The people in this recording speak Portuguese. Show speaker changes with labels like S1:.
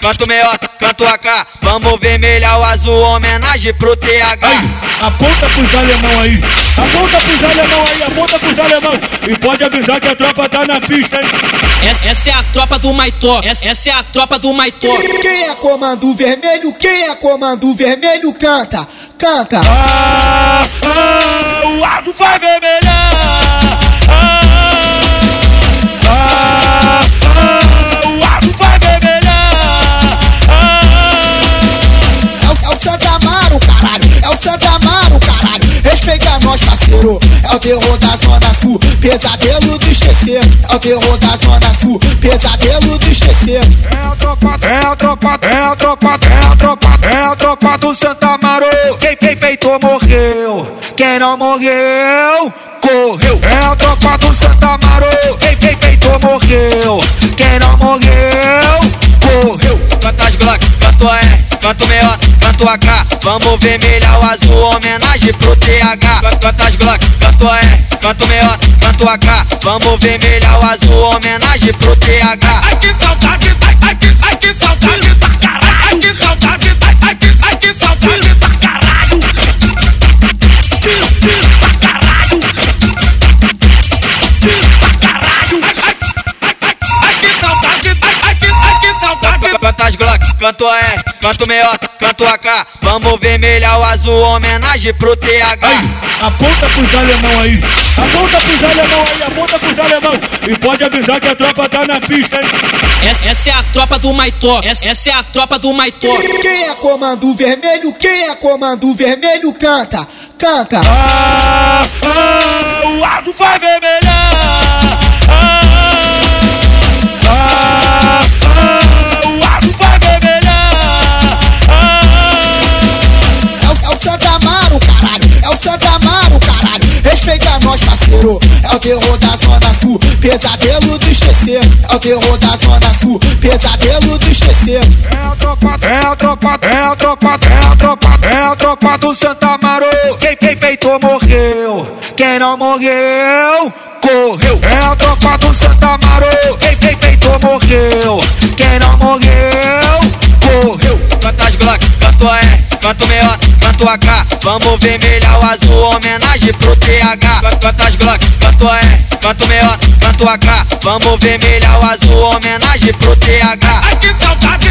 S1: canto meiota, canto AK. Vamos vermelhar o azul, homenagem pro TH.
S2: Aí, aponta pros alemão aí. Aponta pros alemão aí, aponta pros alemão. E pode avisar que a tropa tá na pista, hein?
S3: Essa, essa é a tropa do Maitó. Essa, essa é a tropa do Maitó.
S4: Quem é comando vermelho? Quem é comando vermelho? Canta, canta.
S2: Ah, ah, o azul vai vermelhar.
S4: É o terror da Zona Sul. Pesadelo do esquecer. É o terror da Zona Sul. Pesadelo do esquecer.
S5: É a tropa, é a tropa, é a tropa, é a tropa, é a tropa do Santa Amaro. Quem, quem peitou morreu, quem não morreu, correu. É a tropa do Santa Amaro. Quem, quem peitou morreu, quem não morreu, correu.
S1: Canta as Glock, canto AR, canto meiota, canto AK. Vamos vermelhar o azul, homenagem pro TH. Canta as Glock, canto AR, canto meiota, canto AK. Vamos vermelhar o azul, homenagem pro TH.
S5: Ai que saudade, ai, ai que, ai que saudade
S1: Canto meiota, canto AK. Vamos vermelhar o azul, homenagem pro TH.
S2: Aí, aponta pros alemão aí. Aponta pros alemão aí, aponta pros alemão. E pode avisar que a tropa tá na pista, hein?
S3: Essa, essa é a tropa do Maitó. Essa, essa é a tropa do Maitó.
S4: Quem é comando vermelho? Quem é comando vermelho? Canta, canta.
S2: Ah, ah, o azul vai vermelhar.
S4: É o terror da Zona Sul. Pesadelo do esquecer. É o terror da Zona Sul. Pesadelo do esquecer.
S5: É a tropa, é a tropa, é a tropa, é a tropa, é a tropa do Santa Amaro. Quem, quem peitou morreu, quem não morreu, correu. É a tropa do Santa Amaro. Quem, quem peitou morreu, quem não morreu,
S1: canto AK. Vamos vermelhar o azul, homenagem pro TH. Canta as Glock, canto AR, canto meiota, canto AK. Vamos vermelhar o azul, homenagem pro TH.
S5: Ai que saudade.